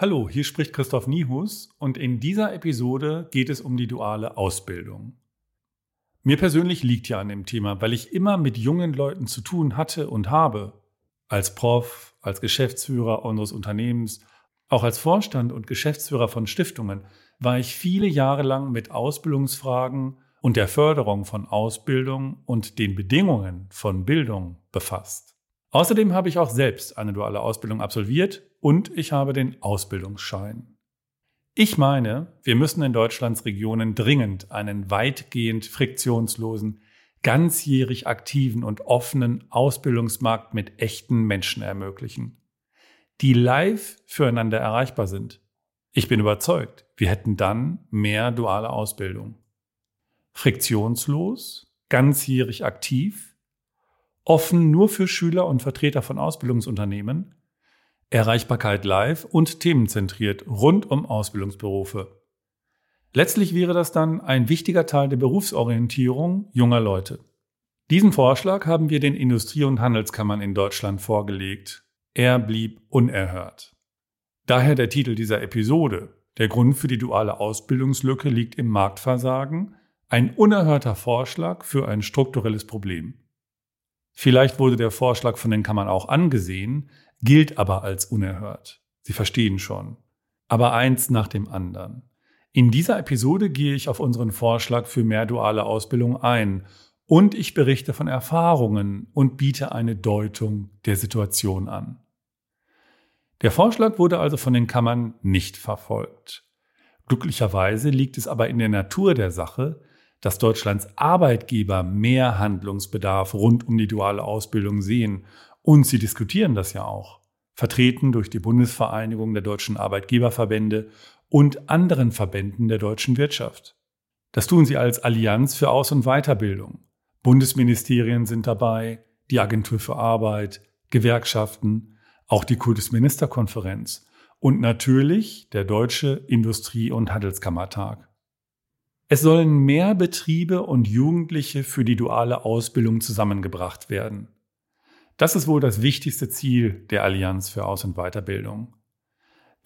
Hallo, hier spricht Christoph Niehus und in dieser Episode geht es um die duale Ausbildung. Mir persönlich liegt ja an dem Thema, weil ich immer mit jungen Leuten zu tun hatte und habe. Als Prof, als Geschäftsführer unseres Unternehmens, auch als Vorstand und Geschäftsführer von Stiftungen war ich viele Jahre lang mit Ausbildungsfragen und der Förderung von Ausbildung und den Bedingungen von Bildung befasst. Außerdem habe ich auch selbst eine duale Ausbildung absolviert und ich habe den Ausbildungsschein. Ich meine, wir müssen in Deutschlands Regionen dringend einen weitgehend friktionslosen, ganzjährig aktiven und offenen Ausbildungsmarkt mit echten Menschen ermöglichen, die live füreinander erreichbar sind. Ich bin überzeugt, wir hätten dann mehr duale Ausbildung. Friktionslos, ganzjährig aktiv, offen nur für Schüler und Vertreter von Ausbildungsunternehmen, Erreichbarkeit live und themenzentriert rund um Ausbildungsberufe. Letztlich wäre das dann ein wichtiger Teil der Berufsorientierung junger Leute. Diesen Vorschlag haben wir den Industrie- und Handelskammern in Deutschland vorgelegt. Er blieb unerhört. Daher der Titel dieser Episode. Der Grund für die duale Ausbildungslücke liegt im Marktversagen, ein unerhörter Vorschlag für ein strukturelles Problem. Vielleicht wurde der Vorschlag von den Kammern auch angesehen, gilt aber als unerhört. Sie verstehen schon. Aber eins nach dem anderen. In dieser Episode gehe ich auf unseren Vorschlag für mehr duale Ausbildung ein und ich berichte von Erfahrungen und biete eine Deutung der Situation an. Der Vorschlag wurde also von den Kammern nicht verfolgt. Glücklicherweise liegt es aber in der Natur der Sache, dass Deutschlands Arbeitgeber mehr Handlungsbedarf rund um die duale Ausbildung sehen und sie diskutieren das ja auch, vertreten durch die Bundesvereinigung der deutschen Arbeitgeberverbände und anderen Verbänden der deutschen Wirtschaft. Das tun sie als Allianz für Aus- und Weiterbildung. Bundesministerien sind dabei, die Agentur für Arbeit, Gewerkschaften, auch die Kultusministerkonferenz und natürlich der Deutsche Industrie- und Handelskammertag. Es sollen mehr Betriebe und Jugendliche für die duale Ausbildung zusammengebracht werden. Das ist wohl das wichtigste Ziel der Allianz für Aus- und Weiterbildung.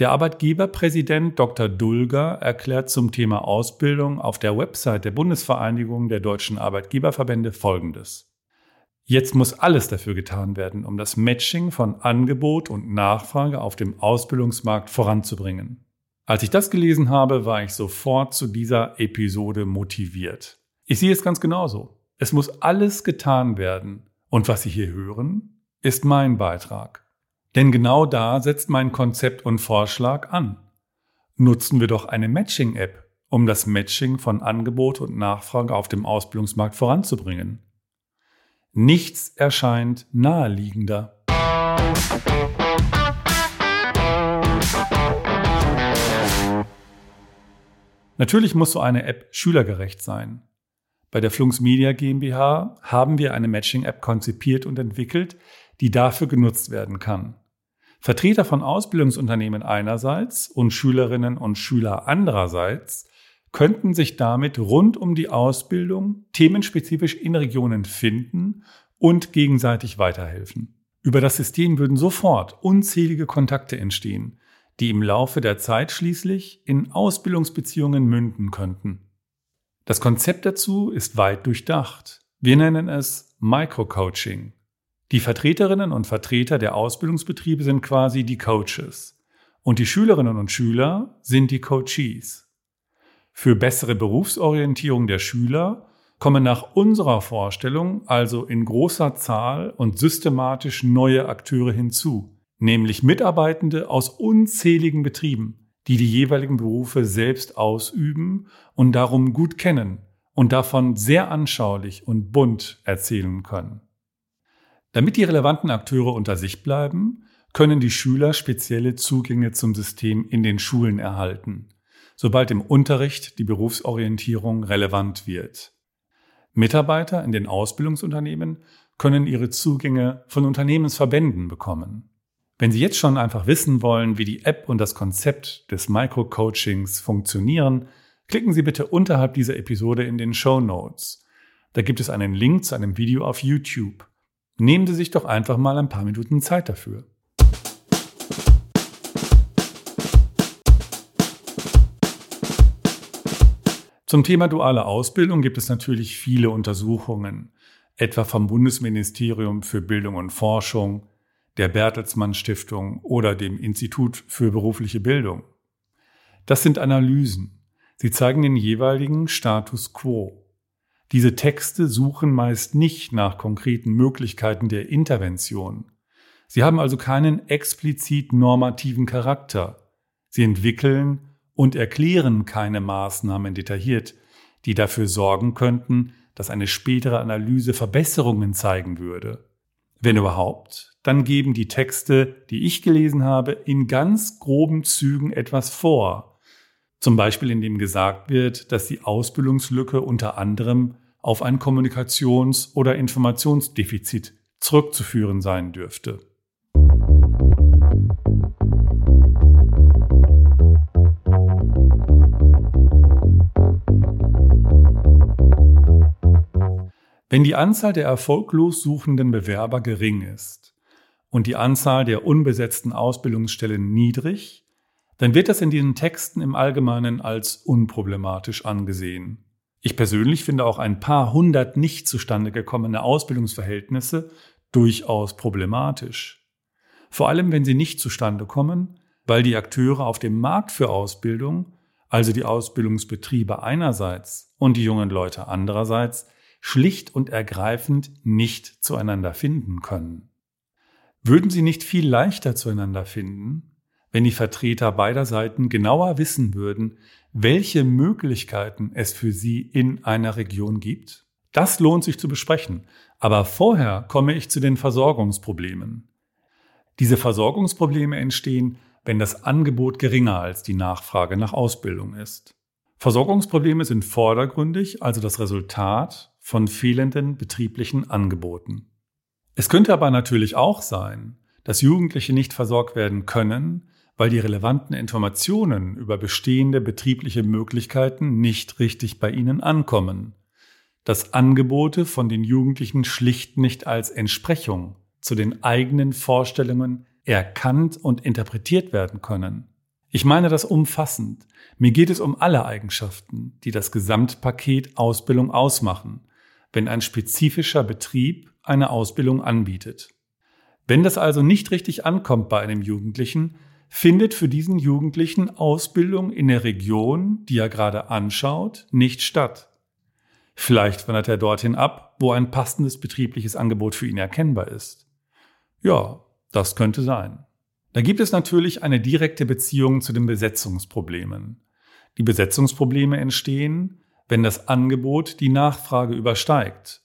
Der Arbeitgeberpräsident Dr. Dulger erklärt zum Thema Ausbildung auf der Website der Bundesvereinigung der deutschen Arbeitgeberverbände Folgendes. Jetzt muss alles dafür getan werden, um das Matching von Angebot und Nachfrage auf dem Ausbildungsmarkt voranzubringen. Als ich das gelesen habe, war ich sofort zu dieser Episode motiviert. Ich sehe es ganz genauso. Es muss alles getan werden, und was Sie hier hören, ist mein Beitrag. Denn genau da setzt mein Konzept und Vorschlag an. Nutzen wir doch eine Matching-App, um das Matching von Angebot und Nachfrage auf dem Ausbildungsmarkt voranzubringen. Nichts erscheint naheliegender. Natürlich muss so eine App schülergerecht sein. Bei der Flunks Media GmbH haben wir eine Matching-App konzipiert und entwickelt, die dafür genutzt werden kann. Vertreter von Ausbildungsunternehmen einerseits und Schülerinnen und Schüler andererseits könnten sich damit rund um die Ausbildung themenspezifisch in Regionen finden und gegenseitig weiterhelfen. Über das System würden sofort unzählige Kontakte entstehen, die im Laufe der Zeit schließlich in Ausbildungsbeziehungen münden könnten. Das Konzept dazu ist weit durchdacht. Wir nennen es Microcoaching. Die Vertreterinnen und Vertreter der Ausbildungsbetriebe sind quasi die Coaches und die Schülerinnen und Schüler sind die Coachees. Für bessere Berufsorientierung der Schüler kommen nach unserer Vorstellung also in großer Zahl und systematisch neue Akteure hinzu, nämlich Mitarbeitende aus unzähligen Betrieben, die die jeweiligen Berufe selbst ausüben und darum gut kennen und davon sehr anschaulich und bunt erzählen können. Damit die relevanten Akteure unter sich bleiben, können die Schüler spezielle Zugänge zum System in den Schulen erhalten, sobald im Unterricht die Berufsorientierung relevant wird. Mitarbeiter in den Ausbildungsunternehmen können ihre Zugänge von Unternehmensverbänden bekommen. Wenn Sie jetzt schon einfach wissen wollen, wie die App und das Konzept des Micro-Coachings funktionieren, klicken Sie bitte unterhalb dieser Episode in den Show Notes. Da gibt es einen Link zu einem Video auf YouTube. Nehmen Sie sich doch einfach mal ein paar Minuten Zeit dafür. Zum Thema duale Ausbildung gibt es natürlich viele Untersuchungen, etwa vom Bundesministerium für Bildung und Forschung, der Bertelsmann Stiftung oder dem Institut für berufliche Bildung. Das sind Analysen. Sie zeigen den jeweiligen Status quo. Diese Texte suchen meist nicht nach konkreten Möglichkeiten der Intervention. Sie haben also keinen explizit normativen Charakter. Sie entwickeln und erklären keine Maßnahmen detailliert, die dafür sorgen könnten, dass eine spätere Analyse Verbesserungen zeigen würde. Wenn überhaupt, dann geben die Texte, die ich gelesen habe, in ganz groben Zügen etwas vor. Zum Beispiel indem gesagt wird, dass die Ausbildungslücke unter anderem auf ein Kommunikations- oder Informationsdefizit zurückzuführen sein dürfte. Wenn die Anzahl der erfolglos suchenden Bewerber gering ist und die Anzahl der unbesetzten Ausbildungsstellen niedrig, dann wird das in diesen Texten im Allgemeinen als unproblematisch angesehen. Ich persönlich finde auch ein paar hundert nicht zustande gekommene Ausbildungsverhältnisse durchaus problematisch. Vor allem, wenn sie nicht zustande kommen, weil die Akteure auf dem Markt für Ausbildung, also die Ausbildungsbetriebe einerseits und die jungen Leute andererseits, schlicht und ergreifend nicht zueinander finden können. Würden sie nicht viel leichter zueinander finden, wenn die Vertreter beider Seiten genauer wissen würden, welche Möglichkeiten es für sie in einer Region gibt? Das lohnt sich zu besprechen. Aber vorher komme ich zu den Versorgungsproblemen. Diese Versorgungsprobleme entstehen, wenn das Angebot geringer als die Nachfrage nach Ausbildung ist. Versorgungsprobleme sind vordergründig also das Resultat von fehlenden betrieblichen Angeboten. Es könnte aber natürlich auch sein, dass Jugendliche nicht versorgt werden können, weil die relevanten Informationen über bestehende betriebliche Möglichkeiten nicht richtig bei ihnen ankommen, dass Angebote von den Jugendlichen schlicht nicht als Entsprechung zu den eigenen Vorstellungen erkannt und interpretiert werden können. Ich meine das umfassend. Mir geht es um alle Eigenschaften, die das Gesamtpaket Ausbildung ausmachen, wenn ein spezifischer Betrieb eine Ausbildung anbietet. Wenn das also nicht richtig ankommt bei einem Jugendlichen, findet für diesen Jugendlichen Ausbildung in der Region, die er gerade anschaut, nicht statt. Vielleicht wandert er dorthin ab, wo ein passendes betriebliches Angebot für ihn erkennbar ist. Ja, das könnte sein. Da gibt es natürlich eine direkte Beziehung zu den Besetzungsproblemen. Die Besetzungsprobleme entstehen, wenn das Angebot die Nachfrage übersteigt.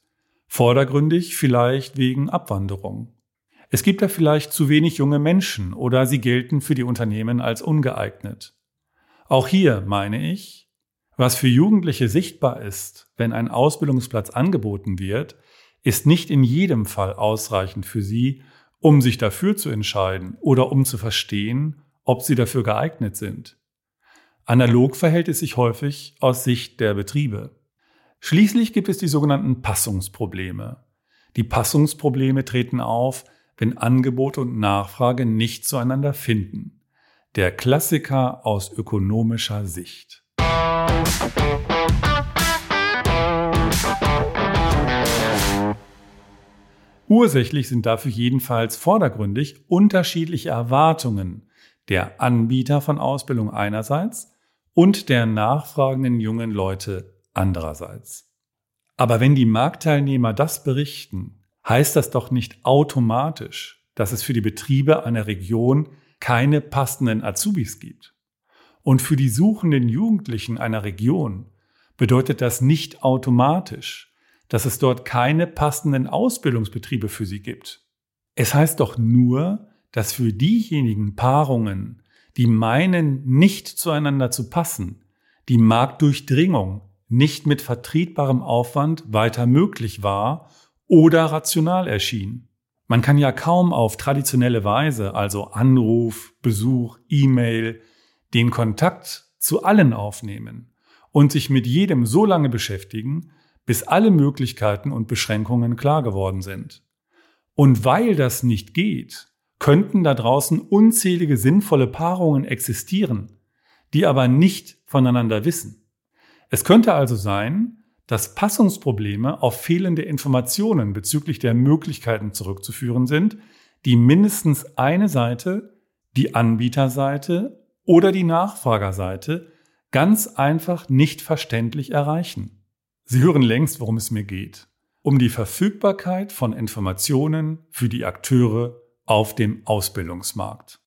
Vordergründig vielleicht wegen Abwanderung. Es gibt da vielleicht zu wenig junge Menschen oder sie gelten für die Unternehmen als ungeeignet. Auch hier meine ich, was für Jugendliche sichtbar ist, wenn ein Ausbildungsplatz angeboten wird, ist nicht in jedem Fall ausreichend für sie, um sich dafür zu entscheiden oder um zu verstehen, ob sie dafür geeignet sind. Analog verhält es sich häufig aus Sicht der Betriebe. Schließlich gibt es die sogenannten Passungsprobleme. Die Passungsprobleme treten auf, wenn Angebot und Nachfrage nicht zueinander finden. Der Klassiker aus ökonomischer Sicht. Ursächlich sind dafür jedenfalls vordergründig unterschiedliche Erwartungen der Anbieter von Ausbildung einerseits und der nachfragenden jungen Leute andererseits. Aber wenn die Marktteilnehmer das berichten, heißt das doch nicht automatisch, dass es für die Betriebe einer Region keine passenden Azubis gibt. Und für die suchenden Jugendlichen einer Region bedeutet das nicht automatisch, dass es dort keine passenden Ausbildungsbetriebe für sie gibt. Es heißt doch nur, dass für diejenigen Paarungen, die meinen, nicht zueinander zu passen, die Marktdurchdringung nicht mit vertretbarem Aufwand weiter möglich war oder rational erschien. Man kann ja kaum auf traditionelle Weise, also Anruf, Besuch, E-Mail, den Kontakt zu allen aufnehmen und sich mit jedem so lange beschäftigen, bis alle Möglichkeiten und Beschränkungen klar geworden sind. Und weil das nicht geht, könnten da draußen unzählige sinnvolle Paarungen existieren, die aber nicht voneinander wissen. Es könnte also sein, dass Passungsprobleme auf fehlende Informationen bezüglich der Möglichkeiten zurückzuführen sind, die mindestens eine Seite, die Anbieterseite oder die Nachfragerseite ganz einfach nicht verständlich erreichen. Sie hören längst, worum es mir geht. Um die Verfügbarkeit von Informationen für die Akteure auf dem Ausbildungsmarkt.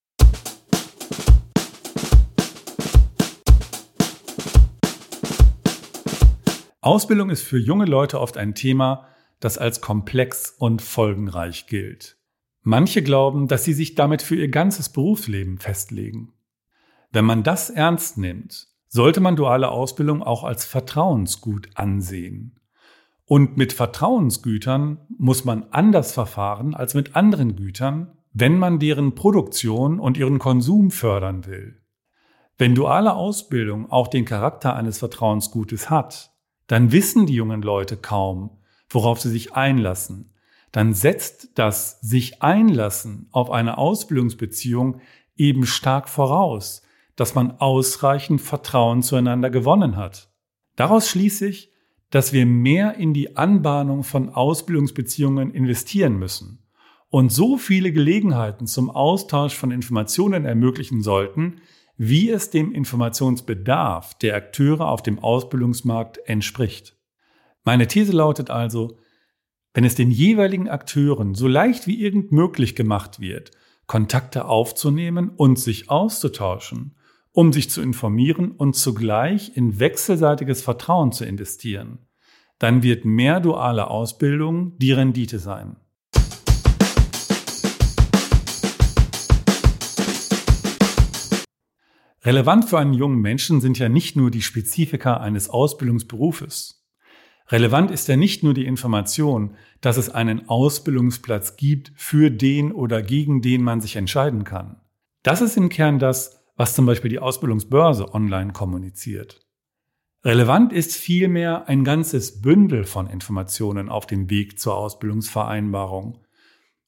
Ausbildung ist für junge Leute oft ein Thema, das als komplex und folgenreich gilt. Manche glauben, dass sie sich damit für ihr ganzes Berufsleben festlegen. Wenn man das ernst nimmt, sollte man duale Ausbildung auch als Vertrauensgut ansehen. Und mit Vertrauensgütern muss man anders verfahren als mit anderen Gütern, wenn man deren Produktion und ihren Konsum fördern will. Wenn duale Ausbildung auch den Charakter eines Vertrauensgutes hat, dann wissen die jungen Leute kaum, worauf sie sich einlassen. Dann setzt das sich einlassen auf eine Ausbildungsbeziehung eben stark voraus, dass man ausreichend Vertrauen zueinander gewonnen hat. Daraus schließe ich, dass wir mehr in die Anbahnung von Ausbildungsbeziehungen investieren müssen und so viele Gelegenheiten zum Austausch von Informationen ermöglichen sollten, wie es dem Informationsbedarf der Akteure auf dem Ausbildungsmarkt entspricht. Meine These lautet also, wenn es den jeweiligen Akteuren so leicht wie irgend möglich gemacht wird, Kontakte aufzunehmen und sich auszutauschen, um sich zu informieren und zugleich in wechselseitiges Vertrauen zu investieren, dann wird mehr duale Ausbildung die Rendite sein. Relevant für einen jungen Menschen sind ja nicht nur die Spezifika eines Ausbildungsberufes. Relevant ist ja nicht nur die Information, dass es einen Ausbildungsplatz gibt, für den oder gegen den man sich entscheiden kann. Das ist im Kern das, was zum Beispiel die Ausbildungsbörse online kommuniziert. Relevant ist vielmehr ein ganzes Bündel von Informationen auf dem Weg zur Ausbildungsvereinbarung.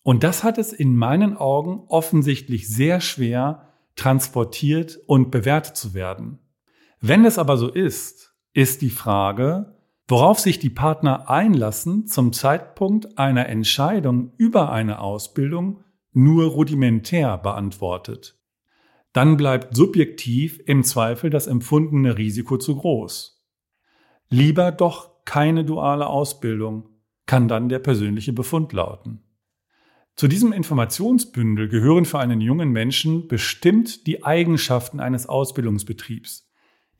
Und das hat es in meinen Augen offensichtlich sehr schwer, transportiert und bewertet zu werden. Wenn es aber so ist, ist die Frage, worauf sich die Partner einlassen, zum Zeitpunkt einer Entscheidung über eine Ausbildung nur rudimentär beantwortet. Dann bleibt subjektiv im Zweifel das empfundene Risiko zu groß. Lieber doch keine duale Ausbildung, kann dann der persönliche Befund lauten. Zu diesem Informationsbündel gehören für einen jungen Menschen bestimmt die Eigenschaften eines Ausbildungsbetriebs,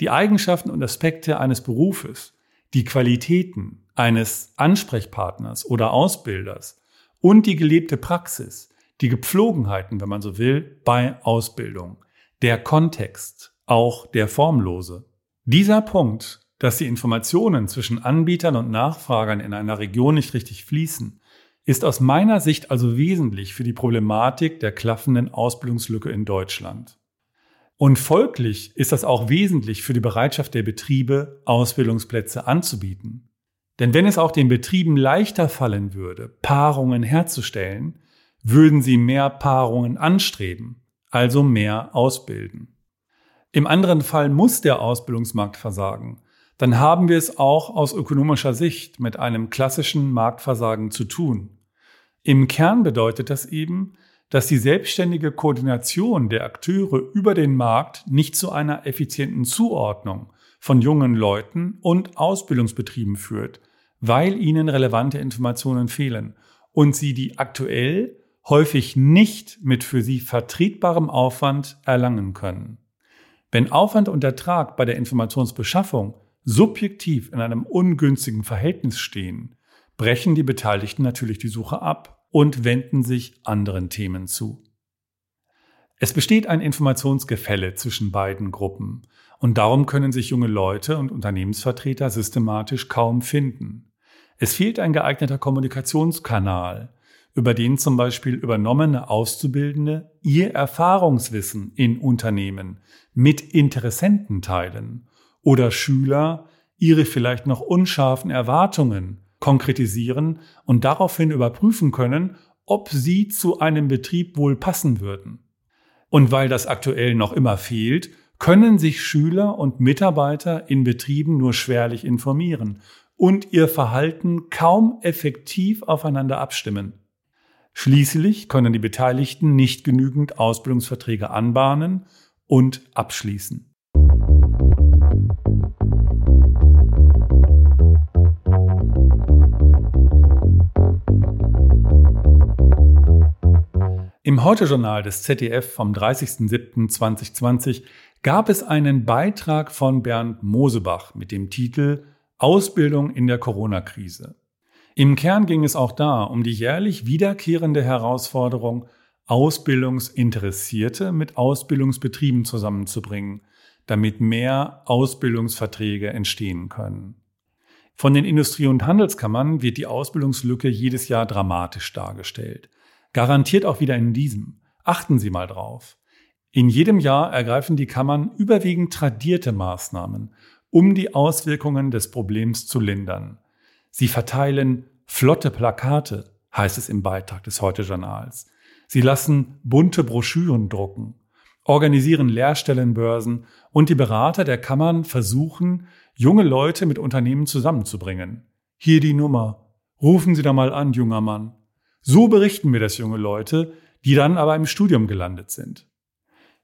die Eigenschaften und Aspekte eines Berufes, die Qualitäten eines Ansprechpartners oder Ausbilders und die gelebte Praxis, die Gepflogenheiten, wenn man so will, bei Ausbildung, der Kontext, auch der formlose. Dieser Punkt, dass die Informationen zwischen Anbietern und Nachfragern in einer Region nicht richtig fließen, ist aus meiner Sicht also wesentlich für die Problematik der klaffenden Ausbildungslücke in Deutschland. Und folglich ist das auch wesentlich für die Bereitschaft der Betriebe, Ausbildungsplätze anzubieten. Denn wenn es auch den Betrieben leichter fallen würde, Paarungen herzustellen, würden sie mehr Paarungen anstreben, also mehr ausbilden. Im anderen Fall muss der Ausbildungsmarkt versagen, dann haben wir es auch aus ökonomischer Sicht mit einem klassischen Marktversagen zu tun. Im Kern bedeutet das eben, dass die selbstständige Koordination der Akteure über den Markt nicht zu einer effizienten Zuordnung von jungen Leuten und Ausbildungsbetrieben führt, weil ihnen relevante Informationen fehlen und sie die aktuell häufig nicht mit für sie vertretbarem Aufwand erlangen können. Wenn Aufwand und Ertrag bei der Informationsbeschaffung subjektiv in einem ungünstigen Verhältnis stehen, brechen die Beteiligten natürlich die Suche ab und wenden sich anderen Themen zu. Es besteht ein Informationsgefälle zwischen beiden Gruppen und darum können sich junge Leute und Unternehmensvertreter systematisch kaum finden. Es fehlt ein geeigneter Kommunikationskanal, über den zum Beispiel übernommene Auszubildende ihr Erfahrungswissen in Unternehmen mit Interessenten teilen oder Schüler ihre vielleicht noch unscharfen Erwartungen konkretisieren und daraufhin überprüfen können, ob sie zu einem Betrieb wohl passen würden. Und weil das aktuell noch immer fehlt, können sich Schüler und Mitarbeiter in Betrieben nur schwerlich informieren und ihr Verhalten kaum effektiv aufeinander abstimmen. Schließlich können die Beteiligten nicht genügend Ausbildungsverträge anbahnen und abschließen. Im Heute-Journal des ZDF vom 30.07.2020 gab es einen Beitrag von Bernd Mosebach mit dem Titel Ausbildung in der Corona-Krise. Im Kern ging es auch da um die jährlich wiederkehrende Herausforderung, Ausbildungsinteressierte mit Ausbildungsbetrieben zusammenzubringen, damit mehr Ausbildungsverträge entstehen können. Von den Industrie- und Handelskammern wird die Ausbildungslücke jedes Jahr dramatisch dargestellt. Garantiert auch wieder in diesem. Achten Sie mal drauf. In jedem Jahr ergreifen die Kammern überwiegend tradierte Maßnahmen, um die Auswirkungen des Problems zu lindern. Sie verteilen flotte Plakate, heißt es im Beitrag des Heute-Journals. Sie lassen bunte Broschüren drucken, organisieren Lehrstellenbörsen und die Berater der Kammern versuchen, junge Leute mit Unternehmen zusammenzubringen. Hier die Nummer. Rufen Sie da mal an, junger Mann. So berichten mir das junge Leute, die dann aber im Studium gelandet sind.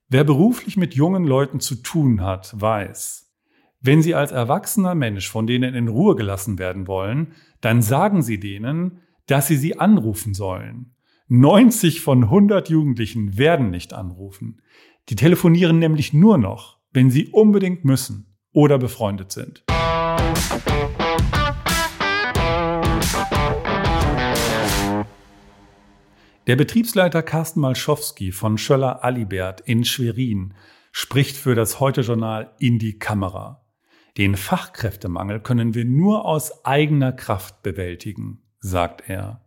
Wer beruflich mit jungen Leuten zu tun hat, weiß, wenn sie als erwachsener Mensch von denen in Ruhe gelassen werden wollen, dann sagen sie denen, dass sie sie anrufen sollen. 90 von 100 Jugendlichen werden nicht anrufen. Die telefonieren nämlich nur noch, wenn sie unbedingt müssen oder befreundet sind. Der Betriebsleiter Carsten Malschowski von Schöller Alibert in Schwerin spricht für das Heute-Journal in die Kamera. Den Fachkräftemangel können wir nur aus eigener Kraft bewältigen, sagt er.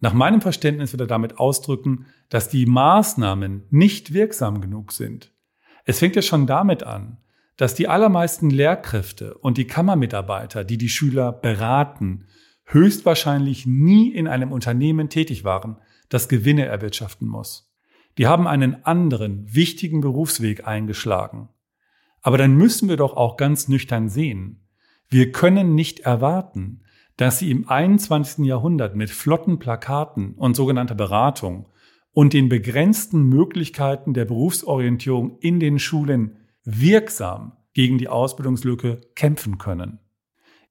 Nach meinem Verständnis wird er damit ausdrücken, dass die Maßnahmen nicht wirksam genug sind. Es fängt ja schon damit an, dass die allermeisten Lehrkräfte und die Kammermitarbeiter, die die Schüler beraten, höchstwahrscheinlich nie in einem Unternehmen tätig waren, das Gewinne erwirtschaften muss. Die haben einen anderen, wichtigen Berufsweg eingeschlagen. Aber dann müssen wir doch auch ganz nüchtern sehen. Wir können nicht erwarten, dass sie im 21. Jahrhundert mit flotten Plakaten und sogenannter Beratung und den begrenzten Möglichkeiten der Berufsorientierung in den Schulen wirksam gegen die Ausbildungslücke kämpfen können.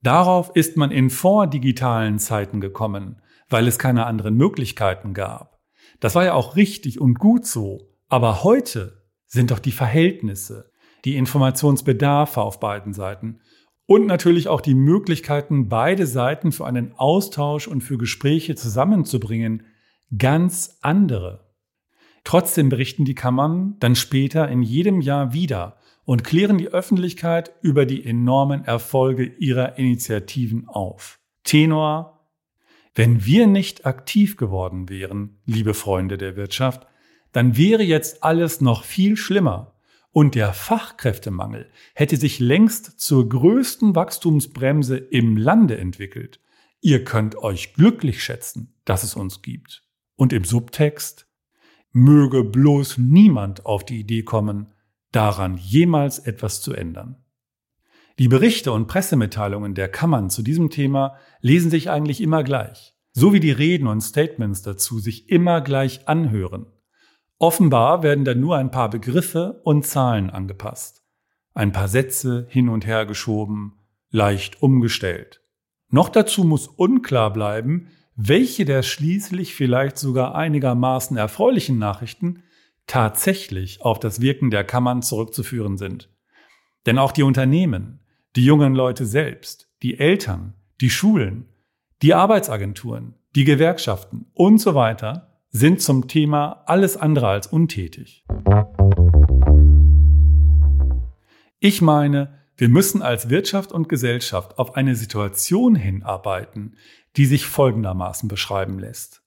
Darauf ist man in vordigitalen Zeiten gekommen, weil es keine anderen Möglichkeiten gab. Das war ja auch richtig und gut so. Aber heute sind doch die Verhältnisse, die Informationsbedarfe auf beiden Seiten und natürlich auch die Möglichkeiten, beide Seiten für einen Austausch und für Gespräche zusammenzubringen, ganz andere. Trotzdem berichten die Kammern dann später in jedem Jahr wieder und klären die Öffentlichkeit über die enormen Erfolge ihrer Initiativen auf. Tenor wenn wir nicht aktiv geworden wären, liebe Freunde der Wirtschaft, dann wäre jetzt alles noch viel schlimmer und der Fachkräftemangel hätte sich längst zur größten Wachstumsbremse im Lande entwickelt. Ihr könnt euch glücklich schätzen, dass es uns gibt. Und im Subtext möge bloß niemand auf die Idee kommen, daran jemals etwas zu ändern. Die Berichte und Pressemitteilungen der Kammern zu diesem Thema lesen sich eigentlich immer gleich, so wie die Reden und Statements dazu sich immer gleich anhören. Offenbar werden dann nur ein paar Begriffe und Zahlen angepasst, ein paar Sätze hin und her geschoben, leicht umgestellt. Noch dazu muss unklar bleiben, welche der schließlich vielleicht sogar einigermaßen erfreulichen Nachrichten tatsächlich auf das Wirken der Kammern zurückzuführen sind. Denn auch die Unternehmen, die jungen Leute selbst, die Eltern, die Schulen, die Arbeitsagenturen, die Gewerkschaften und so weiter sind zum Thema alles andere als untätig. Ich meine, wir müssen als Wirtschaft und Gesellschaft auf eine Situation hinarbeiten, die sich folgendermaßen beschreiben lässt.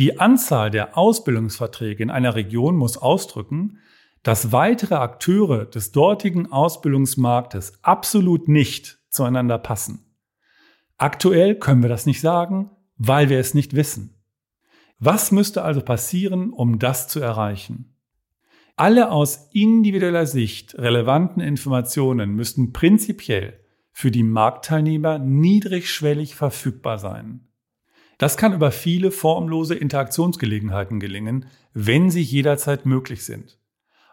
Die Anzahl der Ausbildungsverträge in einer Region muss ausdrücken, dass weitere Akteure des dortigen Ausbildungsmarktes absolut nicht zueinander passen. Aktuell können wir das nicht sagen, weil wir es nicht wissen. Was müsste also passieren, um das zu erreichen? Alle aus individueller Sicht relevanten Informationen müssten prinzipiell für die Marktteilnehmer niedrigschwellig verfügbar sein. Das kann über viele formlose Interaktionsgelegenheiten gelingen, wenn sie jederzeit möglich sind,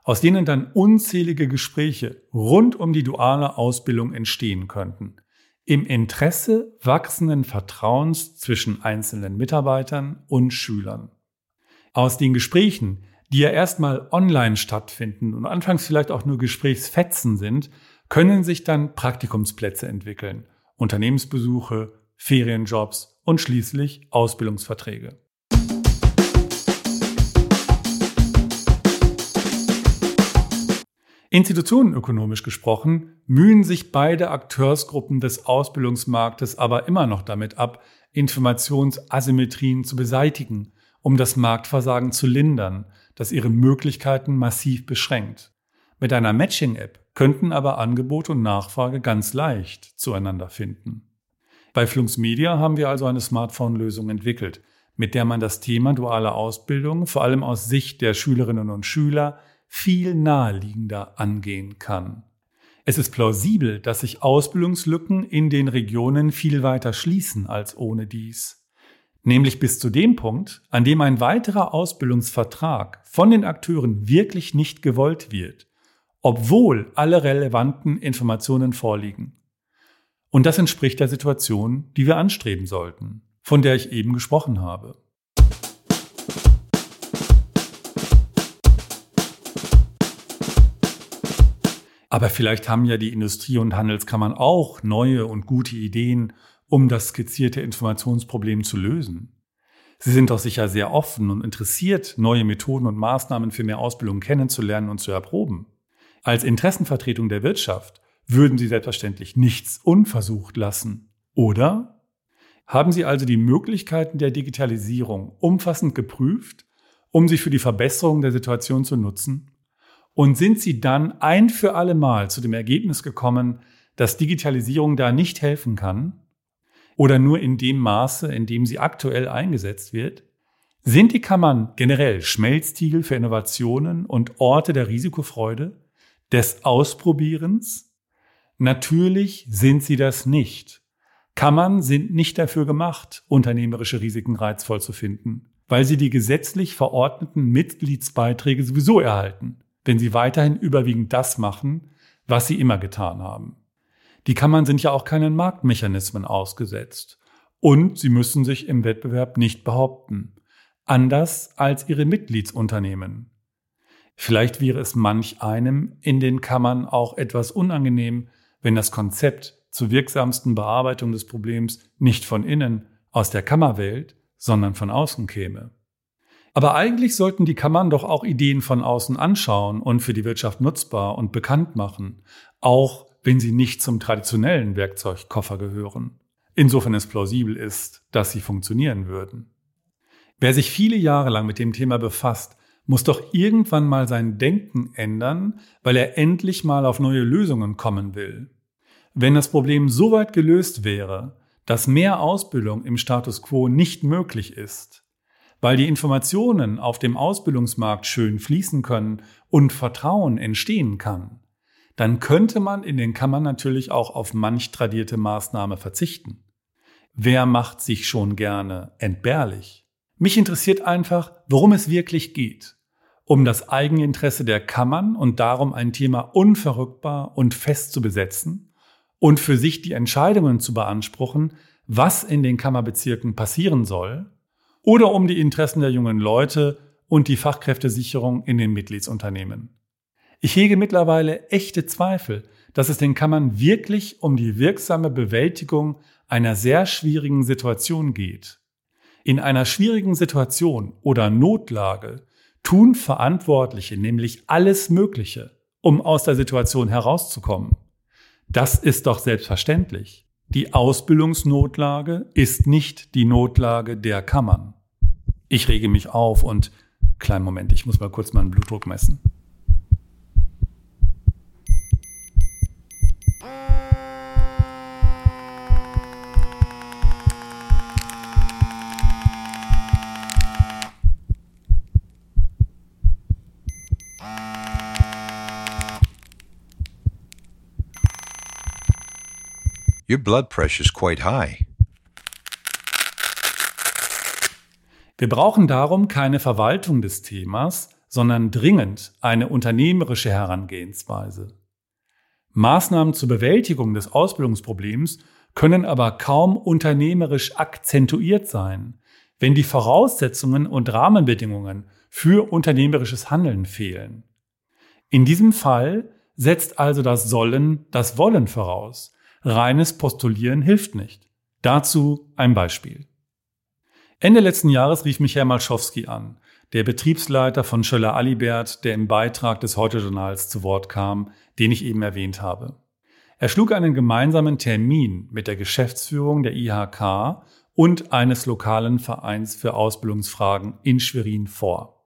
aus denen dann unzählige Gespräche rund um die duale Ausbildung entstehen könnten, im Interesse wachsenden Vertrauens zwischen einzelnen Mitarbeitern und Schülern. Aus den Gesprächen, die ja erstmal online stattfinden und anfangs vielleicht auch nur Gesprächsfetzen sind, können sich dann Praktikumsplätze entwickeln, Unternehmensbesuche, Ferienjobs und schließlich Ausbildungsverträge. Institutionenökonomisch gesprochen mühen sich beide Akteursgruppen des Ausbildungsmarktes aber immer noch damit ab, Informationsasymmetrien zu beseitigen, um das Marktversagen zu lindern, das ihre Möglichkeiten massiv beschränkt. Mit einer Matching-App könnten aber Angebot und Nachfrage ganz leicht zueinander finden. Bei Flunks Media haben wir also eine Smartphone-Lösung entwickelt, mit der man das Thema duale Ausbildung vor allem aus Sicht der Schülerinnen und Schüler viel naheliegender angehen kann. Es ist plausibel, dass sich Ausbildungslücken in den Regionen viel weiter schließen als ohne dies. Nämlich bis zu dem Punkt, an dem ein weiterer Ausbildungsvertrag von den Akteuren wirklich nicht gewollt wird, obwohl alle relevanten Informationen vorliegen. Und das entspricht der Situation, die wir anstreben sollten, von der ich eben gesprochen habe. Aber vielleicht haben ja die Industrie- und Handelskammern auch neue und gute Ideen, um das skizzierte Informationsproblem zu lösen. Sie sind doch sicher sehr offen und interessiert, neue Methoden und Maßnahmen für mehr Ausbildung kennenzulernen und zu erproben. Als Interessenvertretung der Wirtschaft würden Sie selbstverständlich nichts unversucht lassen, oder? Haben Sie also die Möglichkeiten der Digitalisierung umfassend geprüft, um sie für die Verbesserung der Situation zu nutzen? Und sind Sie dann ein für alle Mal zu dem Ergebnis gekommen, dass Digitalisierung da nicht helfen kann? Oder nur in dem Maße, in dem sie aktuell eingesetzt wird? Sind die Kammern generell Schmelztiegel für Innovationen und Orte der Risikofreude, des Ausprobierens? Natürlich sind sie das nicht. Kammern sind nicht dafür gemacht, unternehmerische Risiken reizvoll zu finden, weil sie die gesetzlich verordneten Mitgliedsbeiträge sowieso erhalten, wenn sie weiterhin überwiegend das machen, was sie immer getan haben. Die Kammern sind ja auch keinen Marktmechanismen ausgesetzt und sie müssen sich im Wettbewerb nicht behaupten, anders als ihre Mitgliedsunternehmen. Vielleicht wäre es manch einem in den Kammern auch etwas unangenehm, wenn das Konzept zur wirksamsten Bearbeitung des Problems nicht von innen aus der Kammerwelt, sondern von außen käme. Aber eigentlich sollten die Kammern doch auch Ideen von außen anschauen und für die Wirtschaft nutzbar und bekannt machen, auch wenn sie nicht zum traditionellen Werkzeugkoffer gehören. Insofern es plausibel ist, dass sie funktionieren würden. Wer sich viele Jahre lang mit dem Thema befasst, muss doch irgendwann mal sein Denken ändern, weil er endlich mal auf neue Lösungen kommen will. Wenn das Problem so weit gelöst wäre, dass mehr Ausbildung im Status quo nicht möglich ist, weil die Informationen auf dem Ausbildungsmarkt schön fließen können und Vertrauen entstehen kann, dann könnte man in den Kammern natürlich auch auf manch tradierte Maßnahme verzichten. Wer macht sich schon gerne entbehrlich? Mich interessiert einfach, worum es wirklich geht. Um das Eigeninteresse der Kammern und darum ein Thema unverrückbar und fest zu besetzen und für sich die Entscheidungen zu beanspruchen, was in den Kammerbezirken passieren soll, oder um die Interessen der jungen Leute und die Fachkräftesicherung in den Mitgliedsunternehmen. Ich hege mittlerweile echte Zweifel, dass es den Kammern wirklich um die wirksame Bewältigung einer sehr schwierigen Situation geht. In einer schwierigen Situation oder Notlage tun Verantwortliche nämlich alles Mögliche, um aus der Situation herauszukommen. Das ist doch selbstverständlich. Die Ausbildungsnotlage ist nicht die Notlage der Kammern ich rege mich auf und kleinen Moment, ich muss mal kurz meinen Blutdruck messen. Your blood pressure is quite high. Wir brauchen darum keine Verwaltung des Themas, sondern dringend eine unternehmerische Herangehensweise. Maßnahmen zur Bewältigung des Ausbildungsproblems können aber kaum unternehmerisch akzentuiert sein, wenn die Voraussetzungen und Rahmenbedingungen für unternehmerisches Handeln fehlen. In diesem Fall setzt also das Sollen das Wollen voraus. Reines Postulieren hilft nicht. Dazu ein Beispiel. Ende letzten Jahres rief mich Herr Malschowski an, der Betriebsleiter von Schöller Alibert, der im Beitrag des Heute-Journals zu Wort kam, den ich eben erwähnt habe. Er schlug einen gemeinsamen Termin mit der Geschäftsführung der IHK und eines lokalen Vereins für Ausbildungsfragen in Schwerin vor.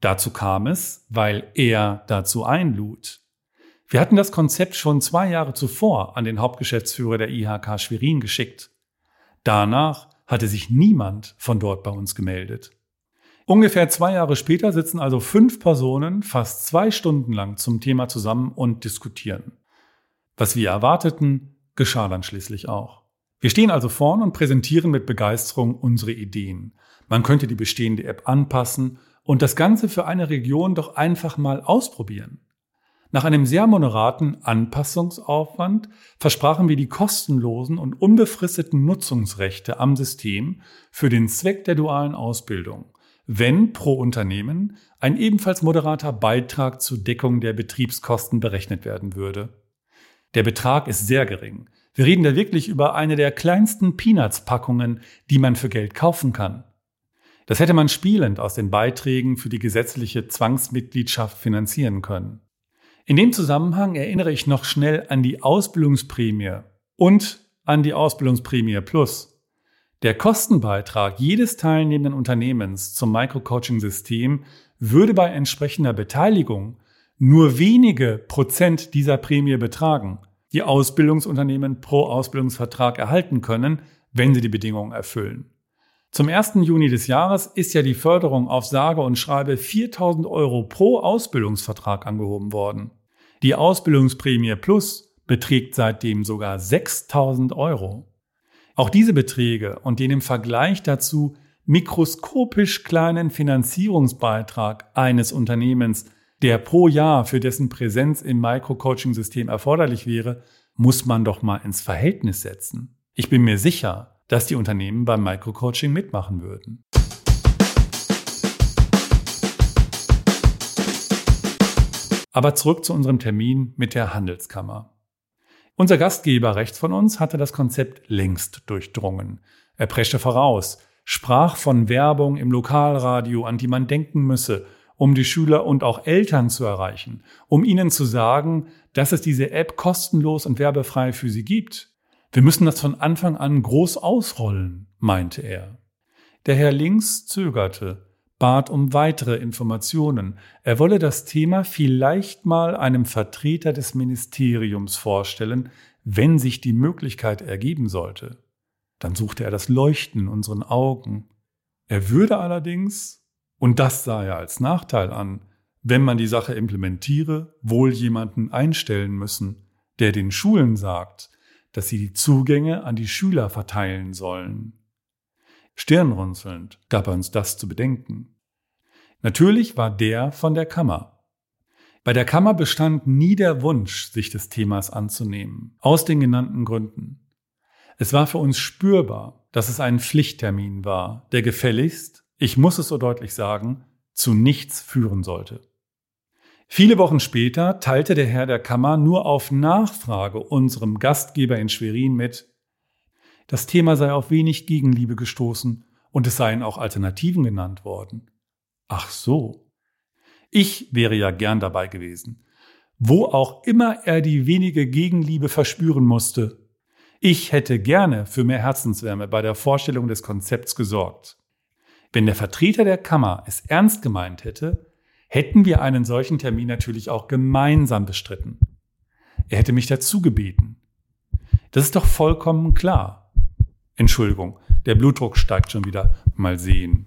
Dazu kam es, weil er dazu einlud. Wir hatten das Konzept schon zwei Jahre zuvor an den Hauptgeschäftsführer der IHK Schwerin geschickt. Danach hatte sich niemand von dort bei uns gemeldet. Ungefähr zwei Jahre später sitzen also fünf Personen fast zwei Stunden lang zum Thema zusammen und diskutieren. Was wir erwarteten, geschah dann schließlich auch. Wir stehen also vorn und präsentieren mit Begeisterung unsere Ideen. Man könnte die bestehende App anpassen und das Ganze für eine Region doch einfach mal ausprobieren. Nach einem sehr moderaten Anpassungsaufwand versprachen wir die kostenlosen und unbefristeten Nutzungsrechte am System für den Zweck der dualen Ausbildung, wenn pro Unternehmen ein ebenfalls moderater Beitrag zur Deckung der Betriebskosten berechnet werden würde. Der Betrag ist sehr gering. Wir reden da wirklich über eine der kleinsten Peanuts-Packungen, die man für Geld kaufen kann. Das hätte man spielend aus den Beiträgen für die gesetzliche Zwangsmitgliedschaft finanzieren können. In dem Zusammenhang erinnere ich noch schnell an die Ausbildungsprämie und an die Ausbildungsprämie Plus. Der Kostenbeitrag jedes teilnehmenden Unternehmens zum Microcoaching-System würde bei entsprechender Beteiligung nur wenige Prozent dieser Prämie betragen, die Ausbildungsunternehmen pro Ausbildungsvertrag erhalten können, wenn sie die Bedingungen erfüllen. Zum 1. Juni des Jahres ist ja die Förderung auf sage und schreibe 4000 Euro pro Ausbildungsvertrag angehoben worden. Die Ausbildungsprämie Plus beträgt seitdem sogar 6000 Euro. Auch diese Beträge und den im Vergleich dazu mikroskopisch kleinen Finanzierungsbeitrag eines Unternehmens, der pro Jahr für dessen Präsenz im Microcoaching-System erforderlich wäre, muss man doch mal ins Verhältnis setzen. Ich bin mir sicher, dass die Unternehmen beim Microcoaching mitmachen würden. Aber zurück zu unserem Termin mit der Handelskammer. Unser Gastgeber rechts von uns hatte das Konzept längst durchdrungen. Er preschte voraus, sprach von Werbung im Lokalradio, an die man denken müsse, um die Schüler und auch Eltern zu erreichen, um ihnen zu sagen, dass es diese App kostenlos und werbefrei für sie gibt. Wir müssen das von Anfang an groß ausrollen, meinte er. Der Herr links zögerte, bat um weitere Informationen. Er wolle das Thema vielleicht mal einem Vertreter des Ministeriums vorstellen, wenn sich die Möglichkeit ergeben sollte. Dann suchte er das Leuchten in unseren Augen. Er würde allerdings, und das sah er als Nachteil an, wenn man die Sache implementiere, wohl jemanden einstellen müssen, der den Schulen sagt, dass sie die Zugänge an die Schüler verteilen sollen. Stirnrunzelnd gab er uns das zu bedenken. Natürlich war der von der Kammer. Bei der Kammer bestand nie der Wunsch, sich des Themas anzunehmen, aus den genannten Gründen. Es war für uns spürbar, dass es ein Pflichttermin war, der gefälligst, ich muss es so deutlich sagen, zu nichts führen sollte. Viele Wochen später teilte der Herr der Kammer nur auf Nachfrage unserem Gastgeber in Schwerin mit, das Thema sei auf wenig Gegenliebe gestoßen und es seien auch Alternativen genannt worden. Ach so. Ich wäre ja gern dabei gewesen. Wo auch immer er die wenige Gegenliebe verspüren musste. Ich hätte gerne für mehr Herzenswärme bei der Vorstellung des Konzepts gesorgt. Wenn der Vertreter der Kammer es ernst gemeint hätte, hätten wir einen solchen Termin natürlich auch gemeinsam bestritten. Er hätte mich dazu gebeten. Das ist doch vollkommen klar. Entschuldigung, der Blutdruck steigt schon wieder. Mal sehen.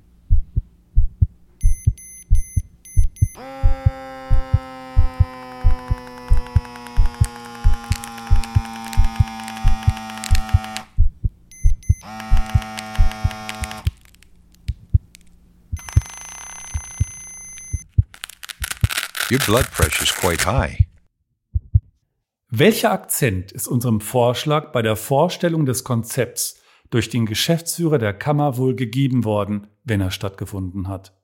Your blood pressure is quite high. Welcher Akzent ist unserem Vorschlag bei der Vorstellung des Konzepts durch den Geschäftsführer der Kammer wohl gegeben worden, wenn er stattgefunden hat?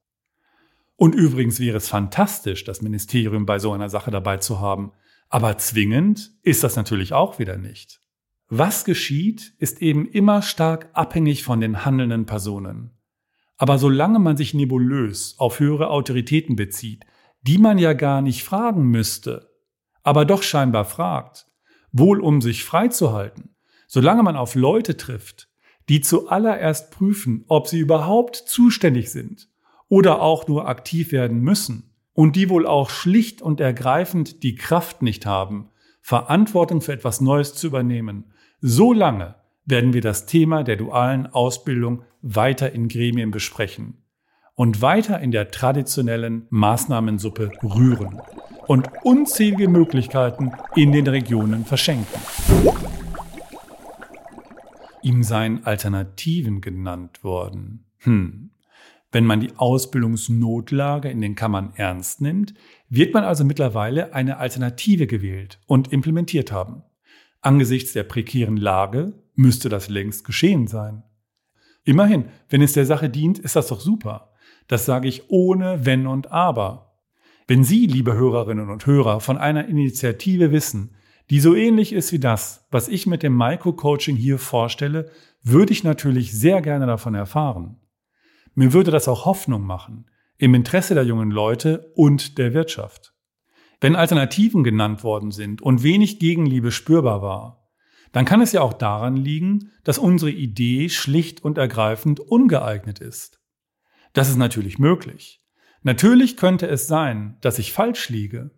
Und übrigens wäre es fantastisch, das Ministerium bei so einer Sache dabei zu haben, aber zwingend ist das natürlich auch wieder nicht. Was geschieht, ist eben immer stark abhängig von den handelnden Personen. Aber solange man sich nebulös auf höhere Autoritäten bezieht, die man ja gar nicht fragen müsste, aber doch scheinbar fragt, wohl um sich freizuhalten, solange man auf Leute trifft, die zuallererst prüfen, ob sie überhaupt zuständig sind oder auch nur aktiv werden müssen und die wohl auch schlicht und ergreifend die Kraft nicht haben, Verantwortung für etwas Neues zu übernehmen, so lange werden wir das Thema der dualen Ausbildung weiter in Gremien besprechen und weiter in der traditionellen Maßnahmensuppe rühren und unzählige Möglichkeiten in den Regionen verschenken. Ihm seien Alternativen genannt worden. Hm. Wenn man die Ausbildungsnotlage in den Kammern ernst nimmt, wird man also mittlerweile eine Alternative gewählt und implementiert haben. Angesichts der prekären Lage müsste das längst geschehen sein. Immerhin, wenn es der Sache dient, ist das doch super. Das sage ich ohne Wenn und Aber. Wenn Sie, liebe Hörerinnen und Hörer, von einer Initiative wissen, die so ähnlich ist wie das, was ich mit dem Micro-Coaching hier vorstelle, würde ich natürlich sehr gerne davon erfahren. Mir würde das auch Hoffnung machen, im Interesse der jungen Leute und der Wirtschaft. Wenn Alternativen genannt worden sind und wenig Gegenliebe spürbar war, dann kann es ja auch daran liegen, dass unsere Idee schlicht und ergreifend ungeeignet ist. Das ist natürlich möglich. Natürlich könnte es sein, dass ich falsch liege.